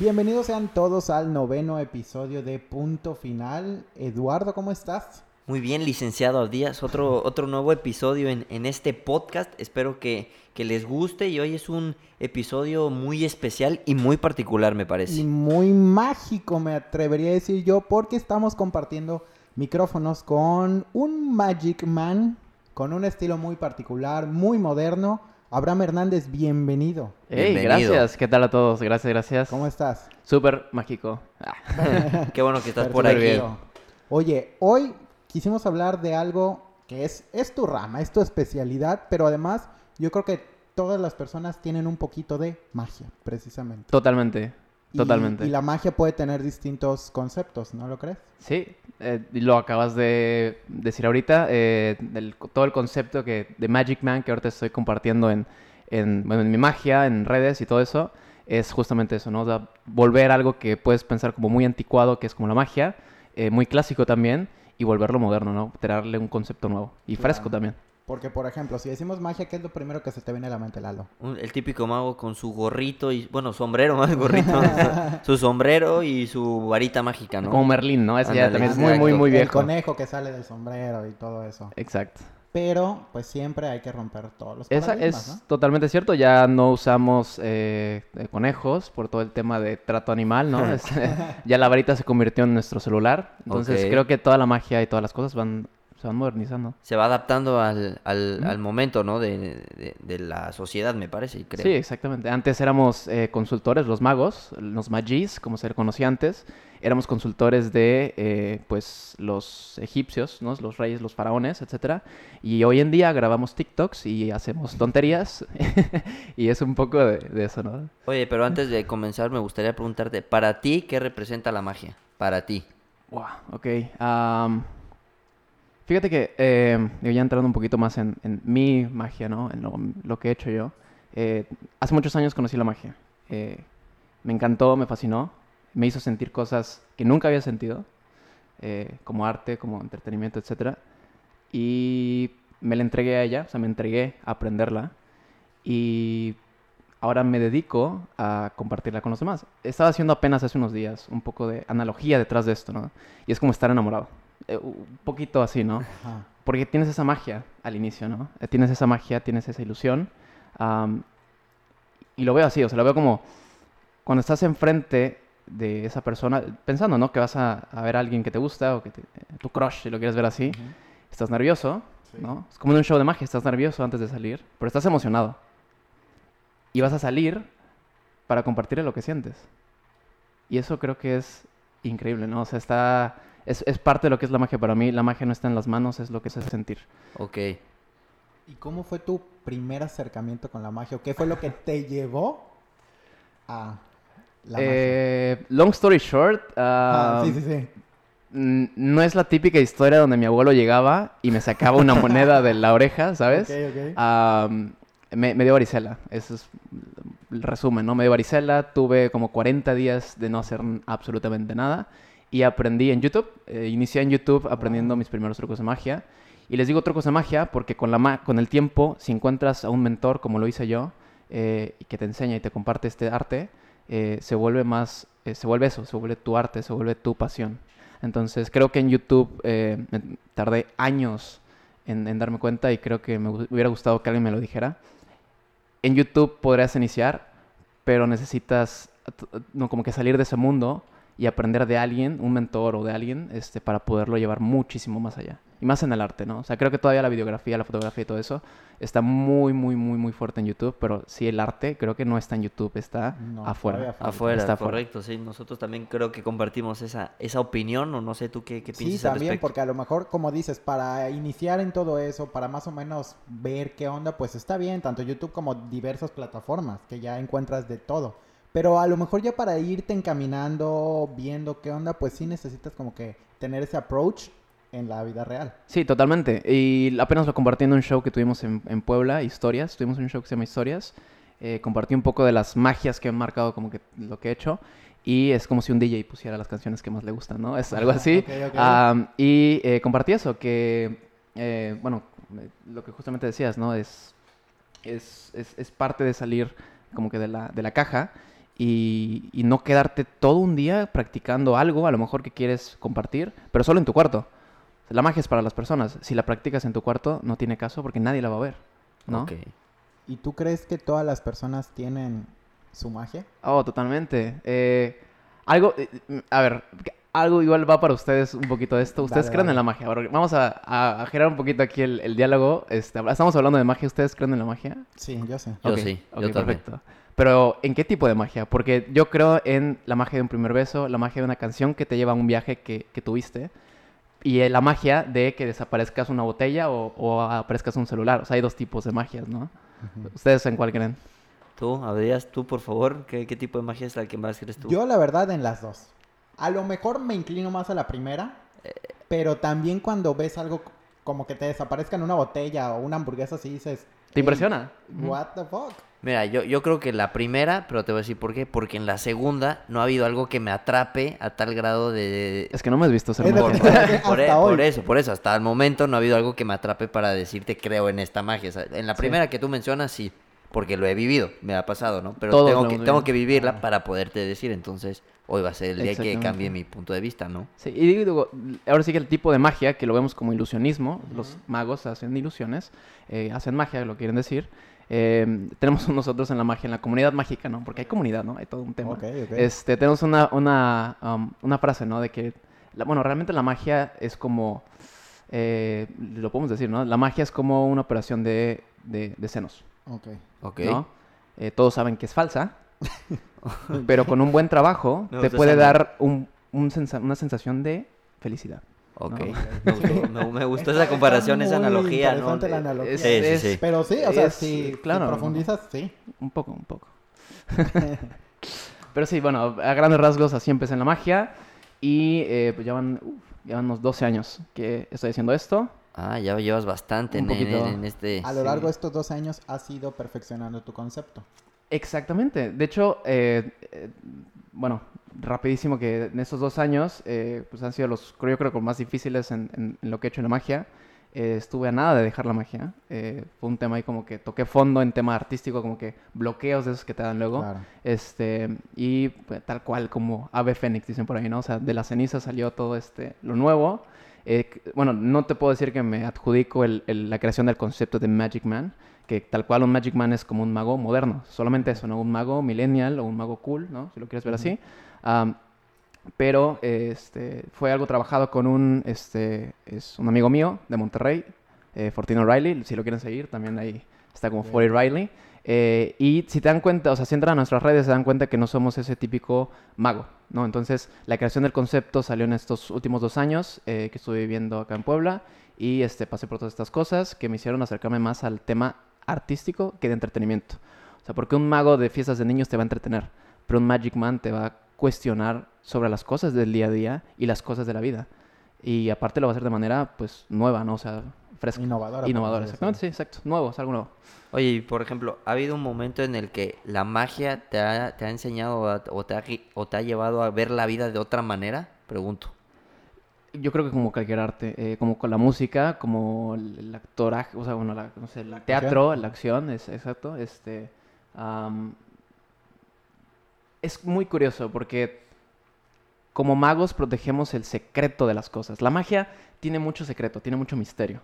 Bienvenidos sean todos al noveno episodio de Punto Final. Eduardo, ¿cómo estás? Muy bien, licenciado Díaz, otro, otro nuevo episodio en, en este podcast. Espero que, que, les guste y hoy es un episodio muy especial y muy particular, me parece. Y muy mágico, me atrevería a decir yo, porque estamos compartiendo micrófonos con un Magic Man, con un estilo muy particular, muy moderno. Abraham Hernández, bienvenido. Hey, Bienvenido. gracias. ¿Qué tal a todos? Gracias, gracias. ¿Cómo estás? Súper mágico. Ah. Qué bueno que estás por aquí. Oye, hoy quisimos hablar de algo que es, es tu rama, es tu especialidad, pero además yo creo que todas las personas tienen un poquito de magia, precisamente. Totalmente, totalmente. Y, la magia puede tener distintos conceptos, ¿no lo crees? Sí, eh, lo acabas de decir ahorita, eh, del- todo el concepto que, de Magic Man que ahorita estoy compartiendo en, en, bueno, en mi magia, en redes y todo eso, es justamente eso, ¿no? O sea, volver algo que puedes pensar como muy anticuado, que es como la magia, eh, muy clásico también, y volverlo moderno, ¿no? Traerle un concepto nuevo y fresco también. Porque, por ejemplo, si decimos magia, ¿qué es lo primero que se te viene a la mente, Lalo? Un- El típico mago con su gorrito y, bueno, sombrero más gorrito, su, su sombrero y su varita mágica, ¿no? Como Merlín, ¿no? Ese ya también es muy, muy, muy El viejo. conejo que sale del sombrero y todo eso. Exacto. Pero, pues siempre hay que romper todos los Esa paradigmas, es ¿no? totalmente cierto, ya no usamos eh, conejos por todo el tema de trato animal, ¿no? Es- ya la varita se convirtió en nuestro celular, entonces creo que toda la magia y todas las cosas van, se van modernizando. Se va adaptando al, al, al momento, ¿no? De, de- de la sociedad, me parece, y creo. Sí, exactamente. Antes éramos eh, consultores, los magos, los magis, como se le conocía antes, éramos consultores de, eh, pues, los egipcios, ¿no? Los reyes, los faraones, etcétera. Y hoy en día grabamos TikToks y hacemos tonterías y es un poco de, de eso, ¿no? Oye, pero antes de comenzar me gustaría preguntarte, para ti, ¿qué representa la magia? Para ti. Wow, ok. am, fíjate que eh, ya entrando un poquito más en, en mi magia, ¿no? En lo, lo que he hecho yo. eh, hace muchos años conocí la magia. Eh, me encantó, me fascinó. Me hizo sentir cosas que nunca había sentido. eh, como arte, como entretenimiento, etc. Y me la entregué a ella, o sea, me entregué a aprenderla. Y ahora me dedico a compartirla con los demás. Estaba haciendo apenas hace unos días un poco de analogía detrás de esto, ¿no? Y es como estar enamorado. Eh, un poquito así, ¿no? Ajá. Porque tienes esa magia al inicio, ¿no? Eh, Tienes esa magia, tienes esa ilusión. y lo veo así, o sea, lo veo como cuando estás enfrente de esa persona, pensando, ¿no? Que vas a, a ver a alguien que te gusta o que te- eh, tu crush, si lo quieres ver así. Estás nervioso, Sí. ¿no? Es como en un show de magia, estás nervioso antes de salir, pero estás emocionado. Y vas a salir para compartirle lo que sientes. Y eso creo que es increíble, ¿no? O sea, está... Es, es parte de lo que es la magia para mí. La magia no está en las manos, es lo que es el sentir. Ok. ¿Y cómo fue tu primer acercamiento con la magia? ¿O qué fue lo que te llevó a la magia? Eh, long story short, Ah, ah, sí, sí, sí. no es la típica historia donde mi abuelo llegaba y me sacaba una moneda de la oreja, ¿sabes? Ok, ok. Am, me, me dio varicela, eso es el resumen, ¿no? Me dio varicela, tuve como 40 días de no hacer absolutamente nada y aprendí en YouTube, eh, inicié en YouTube aprendiendo mis primeros trucos de magia. Y les digo trucos de magia porque con, la ma- con el tiempo, si encuentras a un mentor como lo hice yo, eh, y que te enseña y te comparte este arte, eh, se vuelve más, eh, se vuelve eso, se vuelve tu arte, se vuelve tu pasión. Entonces creo que en YouTube tardé años en, en darme cuenta y creo que me hu- hubiera gustado que alguien me lo dijera. En YouTube podrías iniciar, pero necesitas no, como que salir de ese mundo y aprender de alguien, un mentor o de alguien, este, para poderlo llevar muchísimo más allá. Y más en el arte, ¿no? O sea, creo que todavía la videografía, la fotografía y todo eso está muy, muy, muy, muy fuerte en YouTube, pero sí el arte creo que no está en YouTube, está No, afuera. Afuera, Está afuera. correcto, sí. Nosotros también creo que compartimos esa, esa opinión, o no sé tú qué, qué Sí, piensas al también, porque a lo mejor, como dices, para iniciar en todo eso, para más o menos ver qué onda, pues está bien, tanto YouTube como diversas plataformas, que ya encuentras de todo. Pero a lo mejor ya para irte encaminando, viendo qué onda, pues sí necesitas como que tener ese approach en la vida real. Sí, totalmente. Y apenas lo compartí en un show que tuvimos en, en Puebla, Historias. Tuvimos un show que se llama Historias. Eh, compartí un poco de las magias que han marcado como que lo que he hecho. Y es como si un DJ pusiera las canciones que más le gustan, ¿no? Es algo así. Ok, ok. Am, y eh, compartí eso, que, eh, bueno, eh, lo que justamente decías, ¿no? Es, es, es, es parte de salir como que de la, de la caja y, y no quedarte todo un día practicando algo, a lo mejor que quieres compartir, pero solo en tu cuarto. La magia es para las personas. Si la practicas en tu cuarto, no tiene caso porque nadie la va a ver, ¿no? Ok. ¿Y tú crees que todas las personas tienen su magia? Oh, totalmente. Eh, algo, eh, mm, a ver, algo igual va para ustedes un poquito de esto. ¿Ustedes Dale, creen en la magia? Ahora, vamos a, a, a girar un poquito aquí el, el diálogo. Este, estamos hablando de magia. ¿Ustedes creen en la magia? Sí, yo sé. Yo sí, yo también. perfecto. Pero, ¿en qué tipo de magia? Porque yo creo en la magia de un primer beso, la magia de una canción que te lleva a un viaje que, que tuviste, y eh, la magia de que desaparezcas una botella o, o aparezcas un celular. O sea, hay dos tipos de magias, ¿no? ¿Ustedes en cuál creen? Tú, Abdías, tú, por favor, ¿qué, qué tipo de magia es la que más crees tú? Yo la verdad en las dos. A lo mejor me inclino más a la primera, pero también cuando ves algo como que te desaparezca en una botella o una hamburguesa así dices... ¿Te "Hey, impresiona? What the fuck? Mira, yo, yo creo que la primera, pero te voy a decir por qué. Porque en la segunda no ha habido algo que me atrape a tal grado de... Es que no me has visto ser que- Por, por- Hasta por hoy. eso, por eso. Hasta el momento no ha habido algo que me atrape para decirte creo en esta magia. O sea, en la Sí. primera que tú mencionas, sí. Porque lo he vivido, me ha pasado, ¿no? Pero Todos tengo que, tengo que vivirla Ah. para poderte decir. Entonces, hoy va a ser el día que cambie mi punto de vista, ¿no? Sí, y digo, ahora sí que el tipo de magia, que lo vemos como ilusionismo, los magos hacen ilusiones, eh, hacen magia, lo quieren decir. eh, tenemos nosotros en la magia, en la comunidad mágica, ¿no? Porque hay comunidad, ¿no? Hay todo un tema. Este, tenemos una, una, um, una frase, ¿no? De que, la- bueno, realmente la magia es como, eh, lo podemos decir, ¿no? La magia es como una operación de, de, de senos, Ok. Ok. ¿no? Eh, todos saben que es falsa, pero con un buen trabajo te puede dar un, un sensa- una sensación de felicidad. Ok. No. Me gustó, me, me gustó Está- esa comparación, esa analogía, ¿no? interesante la De- analogía. Es- Sí, sí, es- sí. Pero sí, o sea, Es- si, si claro. profundizas, sí. Un poco, un poco. Pero sí, bueno, a grandes rasgos así empecé en la magia. Y eh, pues ya van, uf, ya van unos 12 años que estoy haciendo esto. Ah, ya llevas bastante en, en- poquito. en este... A lo Sí. largo de estos dos años has ido perfeccionando tu concepto. Exactamente. De hecho, eh, eh, bueno, rapidísimo que en estos dos años, eh, pues han sido los, creo yo creo que los más difíciles en, en- en lo que he hecho en la magia. Eh, estuve a nada de dejar la magia. Eh, fue un tema ahí como que toqué fondo en tema artístico, como que bloqueos de esos que te dan luego. Claro. Este, y pues, tal cual como ave fénix, dicen por ahí, ¿no? O sea, de la ceniza salió todo este, lo nuevo. Eh, bueno, no te puedo decir que me adjudico el- el- la creación del concepto de Magic Man, que tal cual un Magic Man es como un mago moderno, solamente eso, ¿no? Un mago millennial o un mago cool, ¿no? Si lo quieres ver así. Am, pero eh, este, fue algo trabajado con un, este, es un amigo mío de Monterrey, eh, Fortino Riley, si lo quieren seguir, también ahí está como. Forty Riley. Eh, y si te dan cuenta, o sea, si entran a nuestras redes, se dan cuenta que no somos ese típico mago, ¿no? Entonces, la creación del concepto salió en estos últimos dos años eh, que estuve viviendo acá en Puebla y este, pasé por todas estas cosas que me hicieron acercarme más al tema artístico que de entretenimiento. O sea, porque un mago de fiestas de niños te va a entretener, pero un Magic Man te va a cuestionar sobre las cosas del día a día y las cosas de la vida. Y aparte lo va a hacer de manera, pues, nueva, ¿no? O sea, fresca. Innovadora. Innovadora, exactamente, sí, exacto. Nuevo, es algo nuevo. Oye, y por ejemplo, ¿ha habido un momento en el que la magia te ha, te ha enseñado a- o, te ha, o te ha llevado a ver la vida de otra manera? Pregunto. Yo creo que como cualquier arte, eh, como con la música, como el, el actoraje, o sea, bueno, la, no sé, el La teatro, la acción, es exacto. Este, es muy curioso porque como magos protegemos el secreto de las cosas. La magia tiene mucho secreto, tiene mucho misterio.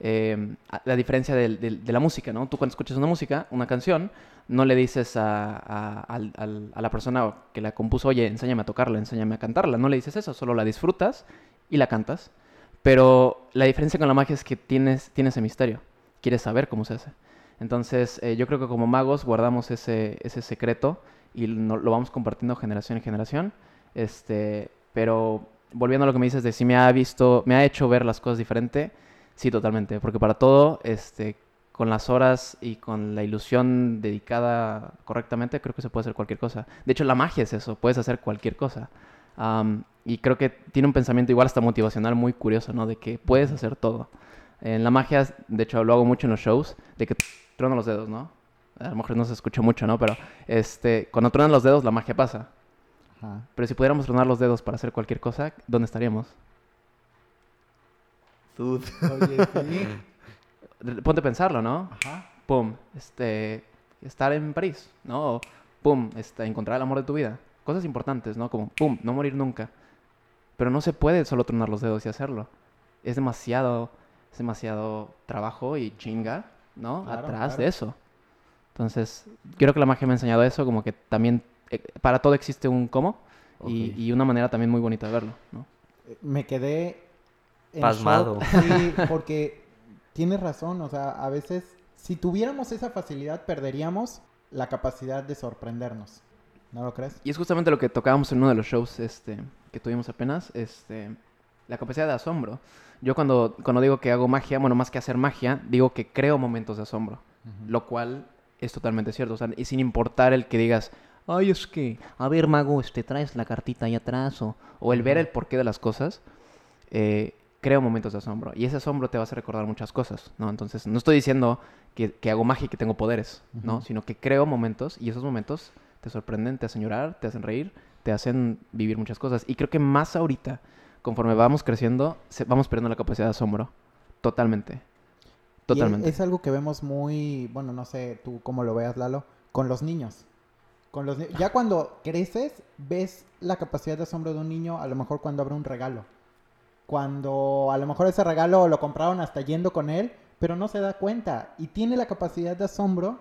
Eh, a- la diferencia del- del- de la música, ¿no? Tú cuando escuchas una música, una canción, no le dices a, a- al- a la persona que la compuso, oye, enséñame a tocarla, enséñame a cantarla. No le dices eso, solo la disfrutas y la cantas. Pero la diferencia con la magia es que tienes, tiene ese misterio. Quieres saber cómo se hace. Entonces, eh, yo creo que como magos guardamos ese, ese secreto y no- lo vamos compartiendo generación en generación. Este, pero volviendo a lo que me dices de si me ha visto, me ha hecho ver las cosas diferente, sí, totalmente. Porque para todo, este, con las horas y con la ilusión dedicada correctamente, creo que se puede hacer cualquier cosa. De hecho, la magia es eso, puedes hacer cualquier cosa. Am, y creo que tiene un pensamiento igual hasta motivacional muy curioso, ¿no? De que puedes hacer todo. En la magia, de hecho, lo hago mucho en los shows, de que trueno los dedos, ¿no? A lo mejor no se escucha mucho, ¿no? Pero este, cuando truenan los dedos, la magia pasa. Ajá. Pero si pudiéramos tronar los dedos para hacer cualquier cosa, ¿dónde estaríamos? Oye, sí. Ponte a pensarlo, ¿no? Ajá. Pum, este, estar en París, ¿no? Pum, este, encontrar el amor de tu vida. Cosas importantes, ¿no? Como, pum, no morir nunca. Pero no se puede solo tronar los dedos y hacerlo. Es demasiado, es demasiado trabajo y chinga, ¿no? Claro, Atrás claro. de eso. Entonces, creo que la magia me ha enseñado eso, como que también eh, para todo existe un cómo y, Ok. y una manera también muy bonita de verlo, ¿no? Me quedé en Pasmado. shock, Sí, porque tienes razón, o sea, a veces si tuviéramos esa facilidad perderíamos la capacidad de sorprendernos. ¿No lo crees? Y es justamente lo que tocábamos en uno de los shows este, que tuvimos apenas, este, la capacidad de asombro. Yo cuando, cuando digo que hago magia, bueno, más que hacer magia, digo que creo momentos de asombro, lo cual es totalmente cierto. O sea, y sin importar el que digas, ay, es que, a ver, mago, este, traes la cartita ahí atrás, o, o el ver el porqué de las cosas, eh, creo momentos de asombro. Y ese asombro te va a hacer recordar muchas cosas, ¿no? Entonces, no estoy diciendo que, que hago magia y que tengo poderes, ¿no? Sino que creo momentos y esos momentos te sorprenden, te hacen llorar, te hacen reír, te hacen vivir muchas cosas. Y creo que más ahorita, conforme vamos creciendo, se- vamos perdiendo la capacidad de asombro. Totalmente. Y Totalmente. es algo que vemos muy, bueno, no sé tú cómo lo veas, Lalo, con los niños. Con los ni- ya cuando creces, ves la capacidad de asombro de un niño, a lo mejor cuando abre un regalo. Cuando a lo mejor ese regalo lo compraron hasta yendo con él, pero no se da cuenta. Y tiene la capacidad de asombro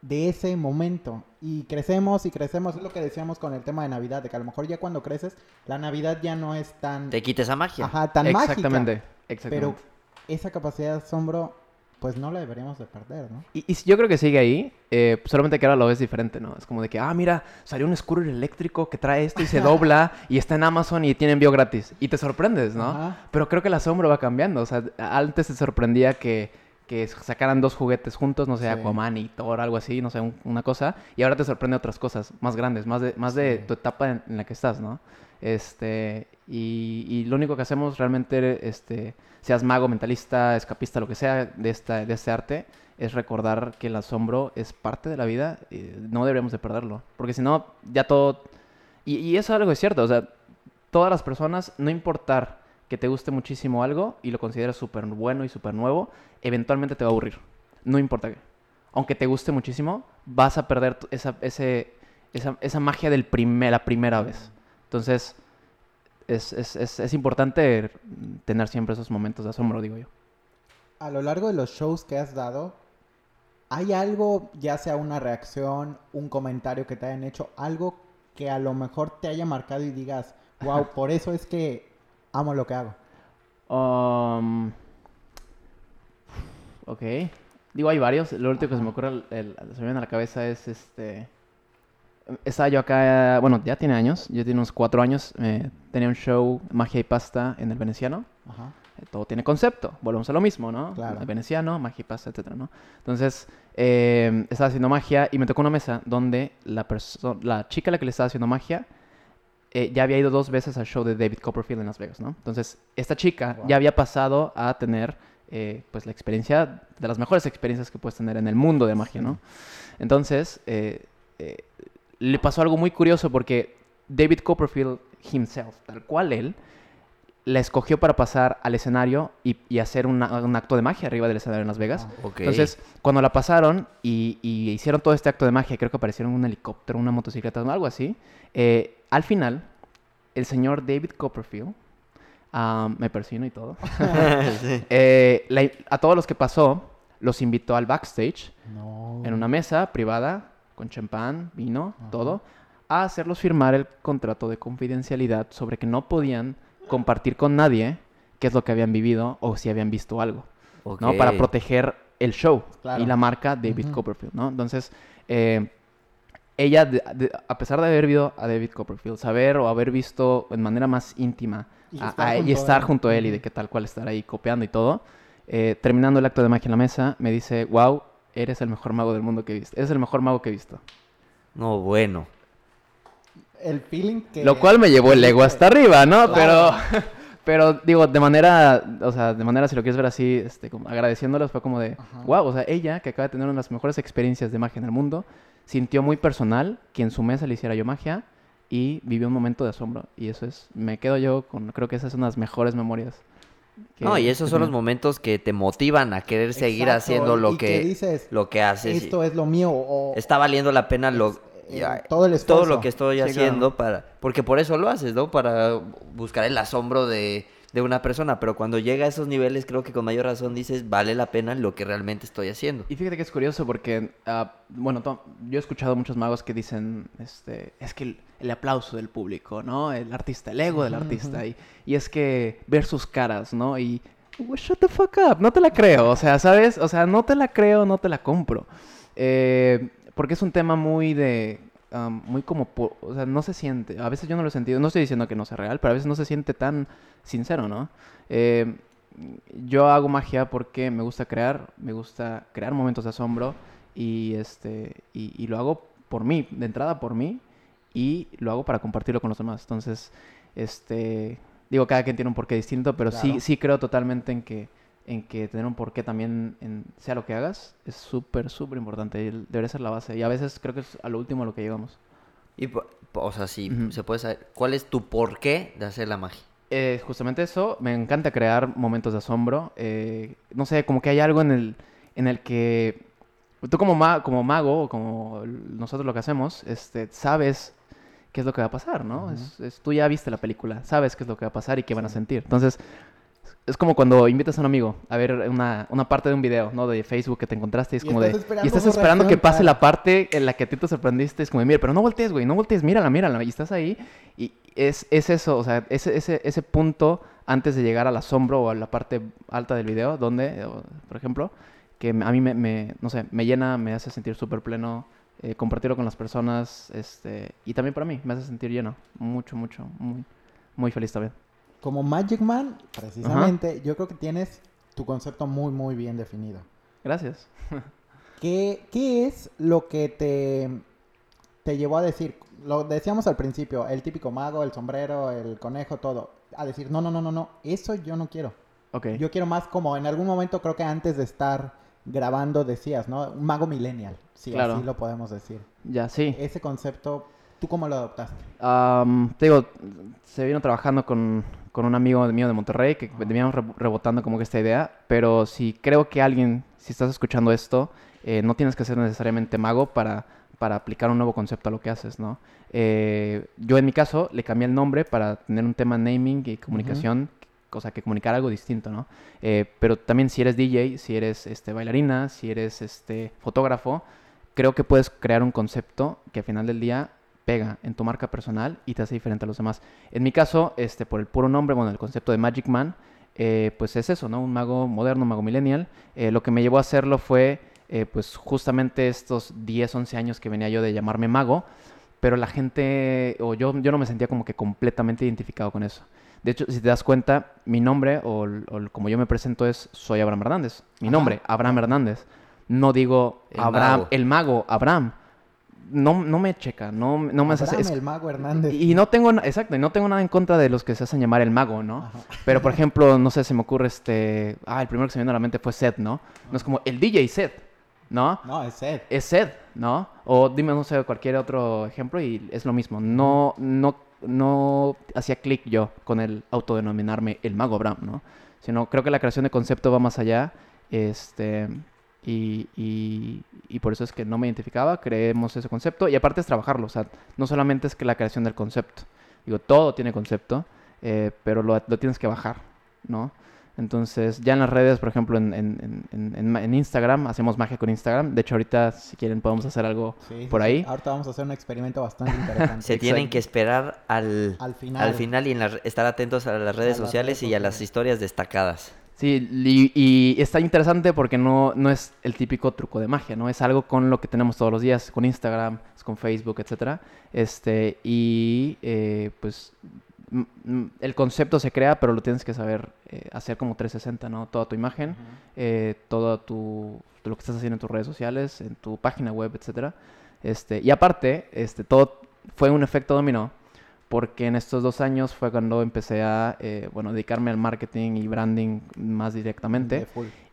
de ese momento. Y crecemos y crecemos. Es lo que decíamos con el tema de Navidad, de que a lo mejor ya cuando creces, la Navidad ya no es tan, Te quita esa magia. ajá, tan mágica. Exactamente. Pero Exactamente. esa capacidad de asombro, pues no la deberíamos de perder, ¿no? Y, y yo creo que sigue ahí, eh, solamente que ahora lo ves diferente, ¿no? Es como de que, ah, mira, salió un scooter eléctrico que trae esto y se dobla y está en Amazon y tiene envío gratis. Y te sorprendes, ¿no? Ajá. Pero creo que el asombro va cambiando. O sea, antes te sorprendía que, que sacaran dos juguetes juntos, no sé, Sí. Aquaman y Thor, algo así, no sé, un- una cosa. Y ahora te sorprende otras cosas más grandes, más de, más de Sí. tu etapa en, en la que estás, ¿no? Este, y, y lo único que hacemos realmente, este, seas mago, mentalista, escapista, lo que sea de, esta, de este arte, es recordar que el asombro es parte de la vida y no deberíamos de perderlo. Porque si no, ya todo... Y, y eso es algo es cierto, o sea, todas las personas, no importar que te guste muchísimo algo y lo consideres súper bueno y súper nuevo, eventualmente te va a aburrir. No importa qué. Aunque te guste muchísimo, vas a perder esa, ese, esa, esa magia del primer, la primera vez. Entonces, es, es, es, es importante tener siempre esos momentos de asombro, digo yo. A lo largo de los shows que has dado, ¿hay algo, ya sea una reacción, un comentario que te hayan hecho, algo que a lo mejor te haya marcado y digas, wow, por eso es que amo lo que hago? Um, ok. Digo, hay varios. Lo último que se me ocurre, el- el- se me viene a la cabeza es este. Estaba yo acá, bueno, ya tiene años, yo tenía unos cuatro años, eh, tenía un show Magia y Pasta en el Veneciano. Ajá. Eh, Todo tiene concepto, volvemos a lo mismo, ¿no? Claro. El Veneciano, magia y pasta, etcétera, ¿no? Entonces, eh, estaba haciendo magia y me tocó una mesa donde la, la chica a la que le estaba haciendo magia eh, ya había ido dos veces al show de David Copperfield en Las Vegas, ¿no? Entonces, esta chica Wow. ya había pasado a tener, eh, pues, la experiencia, de las mejores experiencias que puedes tener en el mundo de magia, ¿no? Entonces, eh, le pasó algo muy curioso porque David Copperfield himself, tal cual él, la escogió para pasar al escenario y, y hacer una- un acto de magia arriba del escenario en Las Vegas. Ah. Entonces, cuando la pasaron y, y hicieron todo este acto de magia, creo que aparecieron un helicóptero, una motocicleta, algo así, eh, al final, el señor David Copperfield, ah, me persino y todo, Sí. eh, la- a todos los que pasó, los invitó al backstage No. en una mesa privada con champán, vino, Ajá. todo, a hacerlos firmar el contrato de confidencialidad sobre que no podían compartir con nadie qué es lo que habían vivido o si habían visto algo, ¿no? Para proteger el show Claro. y la marca David. Copperfield, ¿no? Entonces, eh, ella, de- de- a pesar de haber visto a David Copperfield, saber o haber visto en manera más íntima Y a- estar a- y junto a estar él. junto a él y de qué tal cual estar ahí copiando y todo, eh, terminando el acto de magia en la mesa, me dice, wow, eres el mejor mago del mundo que he visto. Eres el mejor mago que he visto. No, bueno. El feeling que... Lo cual me llevó el ego hasta arriba, ¿no? Claro. Pero, pero digo, de manera, o sea, de manera, si lo quieres ver así, este, como agradeciéndolos, fue como de, Ajá. wow, o sea, ella, que acaba de tener una de las mejores experiencias de magia en el mundo, sintió muy personal que en su mesa le hiciera yo magia y vivió un momento de asombro. Y eso es, me quedo yo con, creo que esas son las mejores memorias. Que- No, y esos son los momentos que te motivan a querer seguir Exacto, haciendo lo que que, dices, lo que haces. Esto es lo mío o... Está valiendo la pena lo... eh, Ya, todo el esfuerzo. todo lo que estoy Sí, haciendo para... Porque por eso lo haces, ¿no? Para buscar el asombro de, de una persona. Pero cuando llega a esos niveles, creo que con mayor razón dices, vale la pena lo que realmente estoy haciendo. Y fíjate que es curioso porque, ah, bueno, yo he escuchado muchos magos que dicen, este, es que el, el aplauso del público, ¿no? El artista, el ego del artista. Y, y es que ver sus caras, ¿no? Y, "Well, shut the fuck up, no te la creo. O sea, ¿sabes? O sea, no te la creo, no te la compro. Eh, porque es un tema muy de... muy como... O sea, no se siente... A veces yo no lo he sentido. No estoy diciendo que no sea real, pero a veces no se siente tan sincero, ¿no? Eh, yo hago magia porque me gusta crear, me gusta crear momentos de asombro y este y, y lo hago por mí, de entrada por mí y lo hago para compartirlo con los demás. Entonces, este digo cada quien tiene un porqué distinto, pero sí sí creo totalmente en que en que tener un porqué también en sea lo que hagas es súper súper importante debería ser la base y a veces creo que es a lo último a lo que llegamos. Y, o sea, sí, Ujú. se puede saber, ¿cuál es tu porqué de hacer la magia? Eh, justamente eso, me encanta crear momentos de asombro. eh, no sé, como que hay algo en el, en el que tú como, ma- como mago, o como nosotros lo que hacemos, este, sabes qué es lo que va a pasar, ¿no? Es, es- tú ya viste la película, sabes qué es lo que va a pasar y qué van a sentir. Entonces, es como cuando invitas a un amigo a ver una, una parte de un video, ¿no? De Facebook que te encontraste y es Y como estás de... esperando y estás esperando que pase la parte en la que a ti te sorprendiste. Es como, mira, pero no voltees, güey, no voltees, mírala, mírala. Y estás ahí y es, es eso, o sea, ese, ese, ese punto antes de llegar al asombro o a la parte alta del video, donde, eh, por ejemplo, que a mí me, me, no sé, me llena, me hace sentir súper pleno, eh, compartirlo con las personas, este, y también para mí, me hace sentir lleno, mucho, mucho, muy, muy feliz también. Como Magic Man, precisamente, yo creo que tienes tu concepto muy, muy bien definido. Gracias. ¿Qué, qué es lo que te, te llevó a decir? Lo decíamos al principio, el típico mago, el sombrero, el conejo, todo. A decir, no, no, no, no, no, eso yo no quiero. Ok. Yo quiero más como en algún momento, creo que antes de estar grabando decías, ¿no? Un mago millennial, si Claro. así lo podemos decir. Ya, sí. Ese concepto, ¿tú cómo lo adoptaste? Te digo, se vino trabajando con, con un amigo mío de Monterrey que veníamos re- rebotando como que esta idea, pero si creo que alguien, si estás escuchando esto, eh, no tienes que ser necesariamente mago para, para aplicar un nuevo concepto a lo que haces, ¿no? Eh, yo en mi caso le cambié el nombre para tener un tema naming y comunicación, o sea, que comunicar algo distinto, ¿no? Eh, pero también si eres DJ, si eres este, bailarina, si eres este, fotógrafo, creo que puedes crear un concepto que al final del día pega en tu marca personal y te hace diferente a los demás. En mi caso, este, por el puro nombre, bueno, el concepto de Magic Man, eh, pues es eso, ¿no? Un mago moderno, un mago millennial. Eh, lo que me llevó a hacerlo fue, eh, pues justamente estos 10, 11 años que venía yo de llamarme mago, pero la gente, o yo, yo no me sentía como que completamente identificado con eso. De hecho, si te das cuenta, mi nombre, o, como yo me presento, es soy Abraham Hernández. Mi Ajá. nombre, Abraham Hernández. No digo El Abraham, mago. el mago, Abraham. No, no me checa, no, no me hace... Es- el mago Hernández. y no tengo, exacto, y no tengo nada en contra de los que se hacen llamar el mago, ¿no? Ajá. Pero, por ejemplo, no sé, se me ocurre este... Ah, el primero que se me vino a la mente fue Seth, ¿no? No es como el DJ Seth, ¿no? No, es Ed. Es Seth, ¿no? O dime, no sé, cualquier otro ejemplo y es lo mismo. No, no, no hacía clic yo con el autodenominarme el mago Abraham, ¿no? Sino creo que la creación de concepto va más allá, este... Y, y, y por eso es que no me identificaba, creemos ese concepto y aparte es trabajarlo, o sea, no solamente es que la creación del concepto, digo, todo tiene concepto, eh, pero lo, lo tienes que bajar, ¿no? Entonces, ya en las redes, por ejemplo, en, en- en- en- en Instagram, hacemos magia con Instagram. De hecho, ahorita, si quieren, podemos hacer algo Sí, por sí. ahí. Ahorita vamos a hacer un experimento bastante interesante. Se tienen Exacto. que esperar al, Al final. al final y en las- estar atentos a las redes sociales redes y a las historias destacadas. Sí, y, y está interesante porque no, no es el típico truco de magia, ¿no? Es algo con lo que tenemos todos los días, con Instagram, con Facebook, etcétera. Este, y eh, pues el concepto se crea, pero lo tienes que saber eh, hacer como 360, ¿no? Toda tu imagen, eh, todo tu, lo que estás haciendo en tus redes sociales, en tu página web, etcétera. Este, y aparte, este, todo fue un efecto dominó, porque en estos dos años fue cuando empecé a, eh, bueno, dedicarme al marketing y branding más directamente.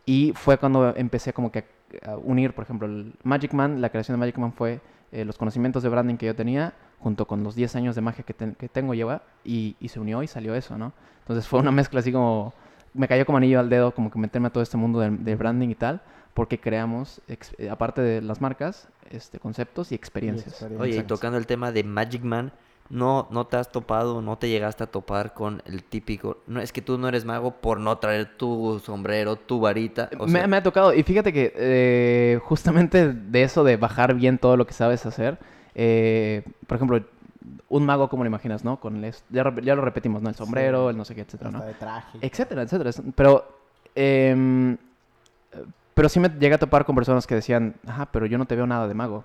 Y fue cuando empecé como que a, a unir, por ejemplo, el Magic Man, la creación de Magic Man fue eh, los conocimientos de branding que yo tenía, junto con los 10 años de magia que, ten- que tengo lleva, y, y se unió y salió eso, ¿no? Entonces fue una mezcla así como, me cayó como anillo al dedo, como que meterme a todo este mundo del, del branding y tal, porque creamos, ex- eh, aparte de las marcas, este, conceptos y experiencias. experiencias. Oye, y tocando el tema de Magic Man, no, no te has topado, no te llegaste a topar con el típico. No, es que tú no eres mago por no traer tu sombrero, tu varita. o me, sea, me ha tocado, y fíjate que eh, justamente de eso de bajar bien todo lo que sabes hacer, eh, por ejemplo, un mago, como lo imaginas, no? Con el, ya, lo repetimos, ¿no? El sombrero, Sí. el no sé qué, etcétera, ¿no? de traje. Etcétera, etcétera. Pero, em, pero sí me llegué a topar con personas que decían, ajá, pero yo no te veo nada de mago.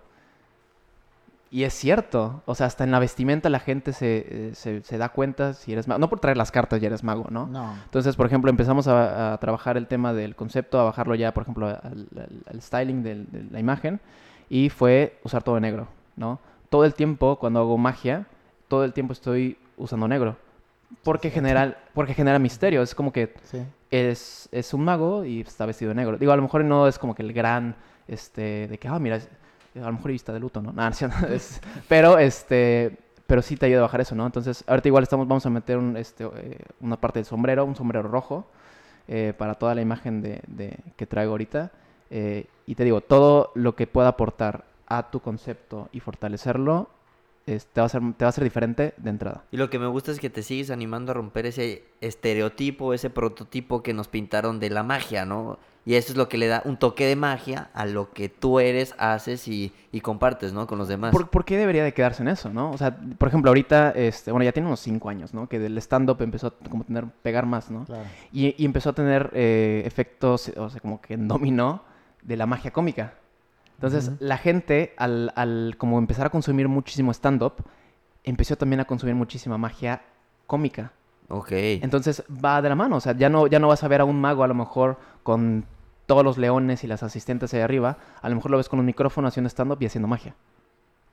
Y es cierto, o sea, hasta en la vestimenta la gente se, eh, se, se da cuenta si eres mago. No por traer las cartas ya eres mago, ¿no? No. Entonces, por ejemplo, empezamos a, a trabajar el tema del concepto, a bajarlo ya, por ejemplo, al, al- al styling del- de la imagen, y fue usar todo de negro, ¿no? Todo el tiempo, cuando hago magia, todo el tiempo estoy usando negro. Porque, general, porque genera misterio, es como que Sí. es, es un mago y está vestido de negro. Digo, a lo mejor no es como que el gran, este, de que, ah, mira, es- a lo mejor está de luto, ¿no? Nada, es- pero, este, pero sí te ayuda a bajar eso, ¿no? Entonces, ahorita igual estamos, vamos a meter un, este, eh, una parte del sombrero, un sombrero rojo, eh, para toda la imagen de, de- que traigo ahorita. Eh, y te digo, todo lo que pueda aportar a tu concepto y fortalecerlo, es- te, va a ser, te va a ser diferente de entrada. Y lo que me gusta es que te sigues animando a romper ese estereotipo, ese prototipo que nos pintaron de la magia, ¿no? Y eso es lo que le da un toque de magia a lo que tú eres, haces y, y compartes, ¿no? Con los demás. ¿Por, por qué debería de quedarse en eso, no? O sea, por ejemplo, ahorita, este, bueno, ya tiene unos cinco años, ¿no? Que del stand-up empezó a como tener, pegar más, ¿no? Claro. Y, y empezó a tener eh, efectos, o sea, como que dominó de la magia cómica. Entonces, la gente, al, al como empezar a consumir muchísimo stand-up, empezó también a consumir muchísima magia cómica. Ok. Entonces, va de la mano. O sea, ya no, ya no vas a ver a un mago a lo mejor con todos los leones y las asistentes ahí arriba. A lo mejor lo ves con un micrófono haciendo stand-up y haciendo magia.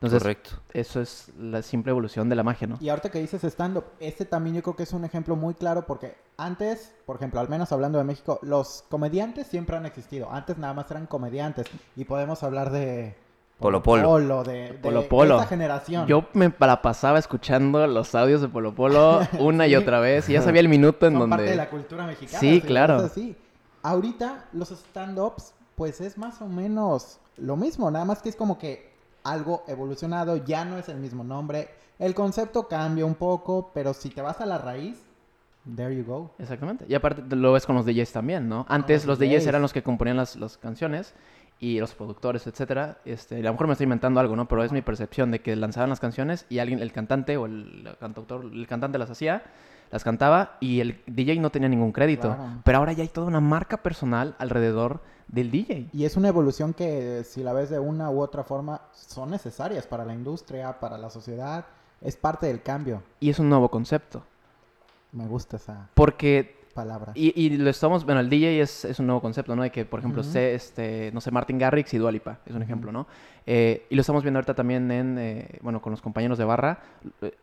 Entonces, Correcto. eso es la simple evolución de la magia, ¿no? Y ahorita que dices stand-up, este también yo creo que es un ejemplo muy claro porque antes, por ejemplo, al menos hablando de México, los comediantes siempre han existido. Antes nada más eran comediantes y podemos hablar de Polo Polo. de, de- Polo de Polo. esa generación. Yo me la pasaba escuchando los audios de Polo Polo una y otra vez y ya sabía el minuto en Son donde... parte de la cultura mexicana. Sí, claro. así. Ahorita los stand-ups, pues es más o menos lo mismo, nada más que es como que algo evolucionado, ya no es el mismo nombre. El concepto cambia un poco, pero si te vas a la raíz, there you go. Exactamente. Y aparte te lo ves con los DJs también, ¿no? Antes los los DJs DJs. eran los que componían las, las canciones y los productores, etcétera. Este, a lo mejor me estoy inventando algo, ¿no? Pero es mi percepción de que lanzaban las canciones y alguien, el cantante o el cantautor, el cantante las hacía, las cantaba y el DJ no tenía ningún crédito. Claro. Pero ahora ya hay toda una marca personal alrededor del DJ. Y es una evolución que, si la ves de una u otra forma, son necesarias para la industria, para la sociedad. Es parte del cambio. Y es un nuevo concepto. Me gusta esa Porque palabra. Y, y lo estamos, bueno, el DJ es, es un nuevo concepto, ¿no? De que, por ejemplo, sé, este, no sé, Martin Garrix y Dualipa, es un ejemplo, ¿no? Eh, y lo estamos viendo ahorita también en, eh, bueno, con los compañeros de barra.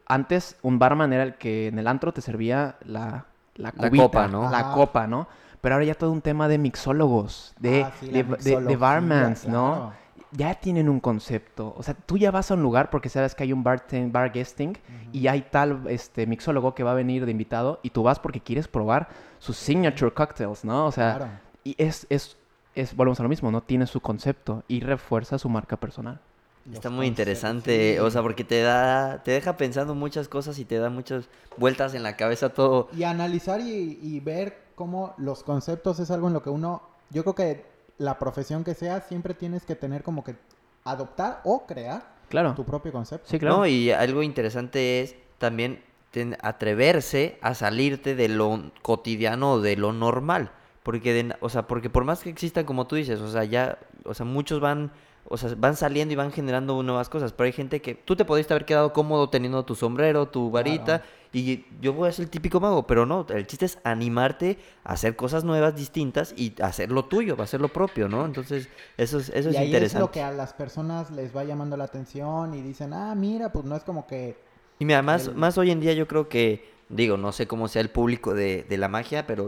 Antes, un barman era el que en el antro te servía la, la, La cubita, copa, ¿no? La Ajá. copa, ¿no? Pero ahora ya todo un tema de mixólogos, de, Ah, sí, de, de- de mixología, barmans, ¿no? claro. Ya tienen un concepto. O sea, tú ya vas a un lugar porque sabes que hay un barten- bar guesting y hay tal este, mixólogo que va a venir de invitado y tú vas porque quieres probar sus signature cocktails, ¿no? O sea, Claro. y es, es, es, volvemos a lo mismo, ¿no? Tiene su concepto y refuerza su marca personal. Los Está muy interesante, sí. o sea, porque te da, te deja pensando muchas cosas y te da muchas vueltas en la cabeza todo. Y analizar y, y ver cómo los conceptos es algo en lo que uno, yo creo que la profesión que sea, siempre tienes que tener como que adoptar o crear Claro. tu propio concepto. Sí, claro. No, y algo interesante es también ten- atreverse a salirte de lo cotidiano o de lo normal. Porque, de o sea, porque por más que existan, como tú dices, o sea, ya, o sea, muchos van, o sea, van saliendo y van generando nuevas cosas. Pero hay gente que, tú te podrías haber quedado cómodo teniendo tu sombrero, tu varita, y yo voy a ser el típico mago, pero no, el chiste es animarte a hacer cosas nuevas, distintas, y hacer lo tuyo, hacer lo propio, ¿no? Entonces, eso es, eso y es ahí interesante. es lo que a las personas les va llamando la atención y dicen, ah, mira, pues no es como que... Y mira, más, El- más hoy en día yo creo que, digo, no sé cómo sea el público de, de la magia, pero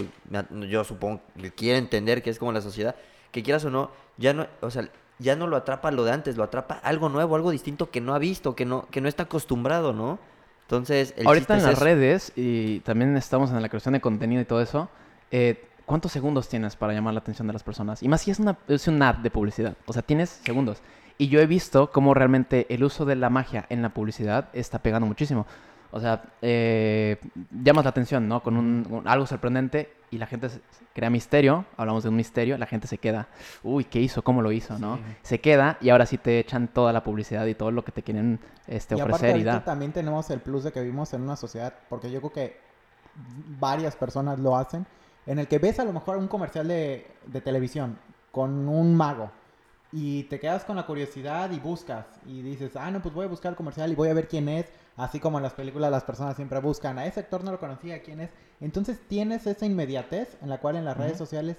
yo supongo que quiere entender que es como la sociedad, que quieras o no, ya no, o sea, ya no lo atrapa lo de antes, lo atrapa algo nuevo, algo distinto que no ha visto, que no, que no está acostumbrado, ¿no? Entonces, el Ahorita en es las eso. redes, y también estamos en la creación de contenido y todo eso, eh, ¿cuántos segundos tienes para llamar la atención de las personas? Y más si es, una, es un ad de publicidad. O sea, tienes segundos. Y yo he visto cómo realmente el uso de la magia en la publicidad está pegando muchísimo. O sea, eh, llamas la atención, ¿no? Con un, algo sorprendente y la gente se- crea misterio. Hablamos de un misterio, la gente se queda, uy, ¿qué hizo? ¿Cómo lo hizo? ¿no? Se queda y ahora sí te echan toda la publicidad y todo lo que te quieren este, y aparte ofrecer y ahorita dar. también tenemos el plus de que vivimos en una sociedad, porque yo creo que varias personas lo hacen, en el que ves a lo mejor un comercial de, de televisión con un mago y te quedas con la curiosidad y buscas y dices, ah, no, pues voy a buscar el comercial y voy a ver quién es, así como en las películas las personas siempre buscan, a ese actor no lo conocía, quién es. Entonces tienes esa inmediatez en la cual en las redes sociales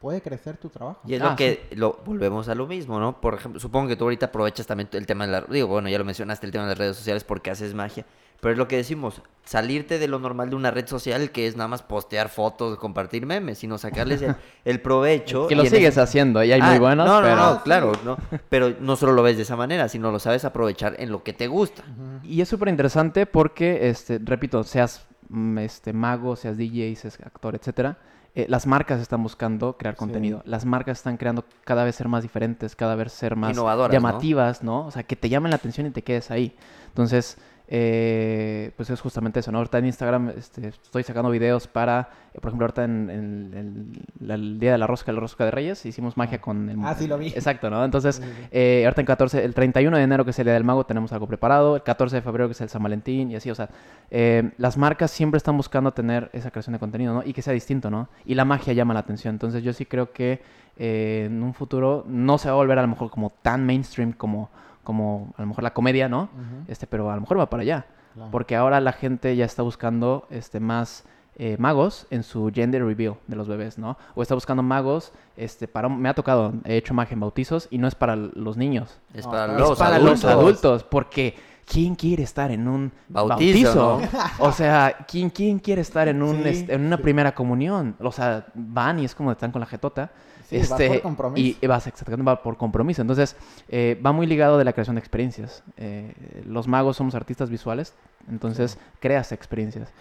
puede crecer tu trabajo. Y es Ah, lo que lo volvemos a lo mismo, ¿no? Por ejemplo, supongo que tú ahorita aprovechas también el tema de la... Digo, bueno, ya lo mencionaste, el tema de las redes sociales porque haces magia. Pero es lo que decimos, salirte de lo normal de una red social que es nada más postear fotos, compartir memes, sino sacarles el, el provecho. Que lo sigues ese- haciendo y hay Ah, muy buenos, No, no, pero... no, claro, no. Pero no solo lo ves de esa manera, sino lo sabes aprovechar en lo que te gusta. Y es súper interesante porque, este, repito, seas mm, este, mago, seas DJ, seas actor, etcétera, eh, las marcas están buscando crear Sí. contenido. Las marcas están creando cada vez ser más diferentes, cada vez ser más Innovadoras, ¿no? llamativas, ¿no? O sea, que te llamen la atención y te quedes ahí. Entonces, eh, pues es justamente eso, ¿no? Ahorita en Instagram este, estoy sacando videos para, eh, por ejemplo, ahorita en, en- en el Día de la Rosca, la Rosca de Reyes, hicimos magia con el... Ah, sí lo vi. Exacto, ¿no? Entonces, eh, ahorita en 14, el 31 de enero, que es el Día del Mago, tenemos algo preparado. El 14 de febrero, que es el San Valentín, y así, o sea, eh, las marcas siempre están buscando tener esa creación de contenido, ¿no? Y que sea distinto, ¿no? Y la magia llama la atención. Entonces, yo sí creo que eh, en un futuro no se va a volver a lo mejor como tan mainstream como, como a lo mejor la comedia, ¿no? Este, pero a lo mejor va para allá. claro. Porque ahora la gente ya está buscando este, más eh, magos en su gender reveal de los bebés, ¿no? O está buscando magos, este, para... Me ha tocado, he hecho magia en bautizos y no es para los niños. Es No, para es los es para adultos. los adultos, porque ¿quién quiere estar en un Bautizo, bautizo? O sea, ¿quién, ¿quién quiere estar en, un, Sí, este, en una sí. primera comunión? O sea, van y es como están con la jetota. Sí, este, por compromiso. Y vas exactamente va por compromiso. Entonces, eh, va muy ligado de la creación de experiencias. Eh, los magos somos artistas visuales, entonces creas experiencias.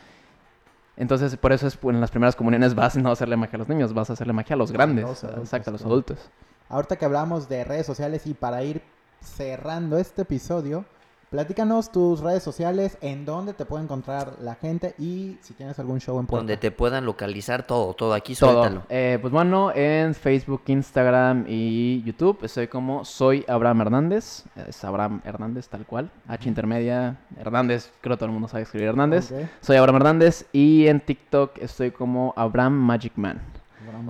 Entonces, por eso es pues, en las primeras comuniones vas no a hacerle magia a los niños, vas a hacerle magia a los grandes. los adultos, exacto, a los adultos. Ahorita que hablamos de redes sociales y para ir cerrando este episodio, platícanos tus redes sociales, en dónde te puede encontrar la gente y si tienes algún show en puerta. Donde te puedan localizar todo, todo. Aquí Todo. suéltalo. Eh, pues bueno, en Facebook, Instagram y YouTube estoy como Soy Abraham Hernández. Es Abraham Hernández tal cual. H intermedia, Hernández. Creo que todo el mundo sabe escribir Hernández. Soy Abraham Hernández y en TikTok estoy como Abraham Magic Man.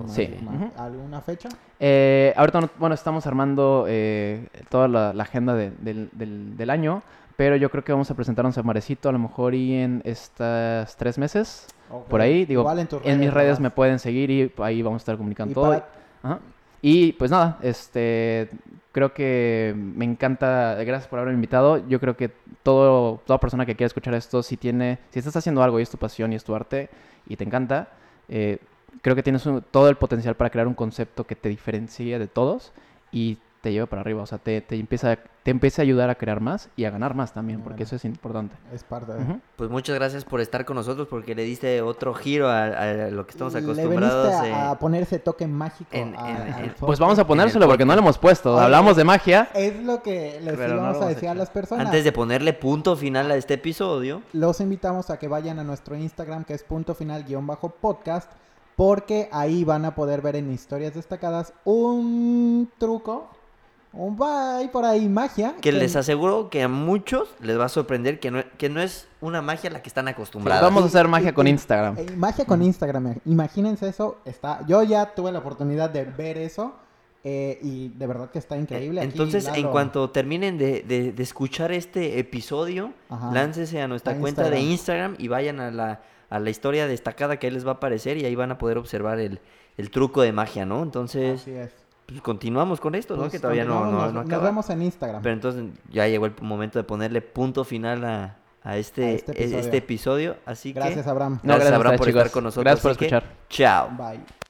Sí. ¿Alguna fecha? Eh, ahorita, no- bueno, estamos armando eh, toda la, la agenda de- del, del- del año, pero yo creo que vamos a presentarnos a Marecito a lo mejor y en estas tres meses, Ok. por ahí. Digo, en, tus en mis redes ¿verdad? me pueden seguir y ahí vamos a estar comunicando Y todo. para- Ajá. Y pues nada, este creo que me encanta, gracias por haberme invitado. Yo creo que todo, toda persona que quiera escuchar esto, si tiene, si estás haciendo algo y es tu pasión y es tu arte y te encanta, eh, creo que tienes un- todo el potencial para crear un concepto que te diferencie de todos y te lleve para arriba. O sea, te, te empieza, te empieza a ayudar a crear más y a ganar más también, porque Bueno. eso es importante. Es parte de... Ujú. Pues muchas gracias por estar con nosotros porque le diste otro giro a, a lo que estamos Le acostumbrados. eh, a, a poner ese toque mágico en- a- en- al en-. Pues vamos a ponérselo el porque no lo hemos puesto. Oye, Hablamos de magia. Es lo que les no íbamos a vamos a decir a las personas. Antes de ponerle punto final a este episodio, Los invitamos a que vayan a nuestro Instagram que es punto final guion bajo podcast porque ahí van a poder ver en historias destacadas un truco, un bye por ahí, magia. que les aseguro que a muchos les va a sorprender que no, que no es una magia a la que están acostumbrados. Vamos a hacer magia con Instagram. eh, magia con Instagram, eh. imagínense eso, está, yo ya tuve la oportunidad de ver eso eh, y de verdad que está increíble. Aquí Entonces, en cuanto terminen de, de- de escuchar este episodio, Ajá. láncese a nuestra A cuenta de. Instagram y vayan a la, a la historia destacada que ahí les va a aparecer y ahí van a poder observar el, el truco de magia, ¿no? Entonces, Así es. pues, continuamos con esto, ¿no? Pues que todavía no, no, nos, no nos acaba. vemos en Instagram. Pero entonces ya llegó el momento de ponerle punto final a, a este, A este e- este episodio. episodio. Así Gracias, que Abraham. No, gracias, Abraham, por estar con nosotros. Gracias por así que, escuchar. Chao. Bye.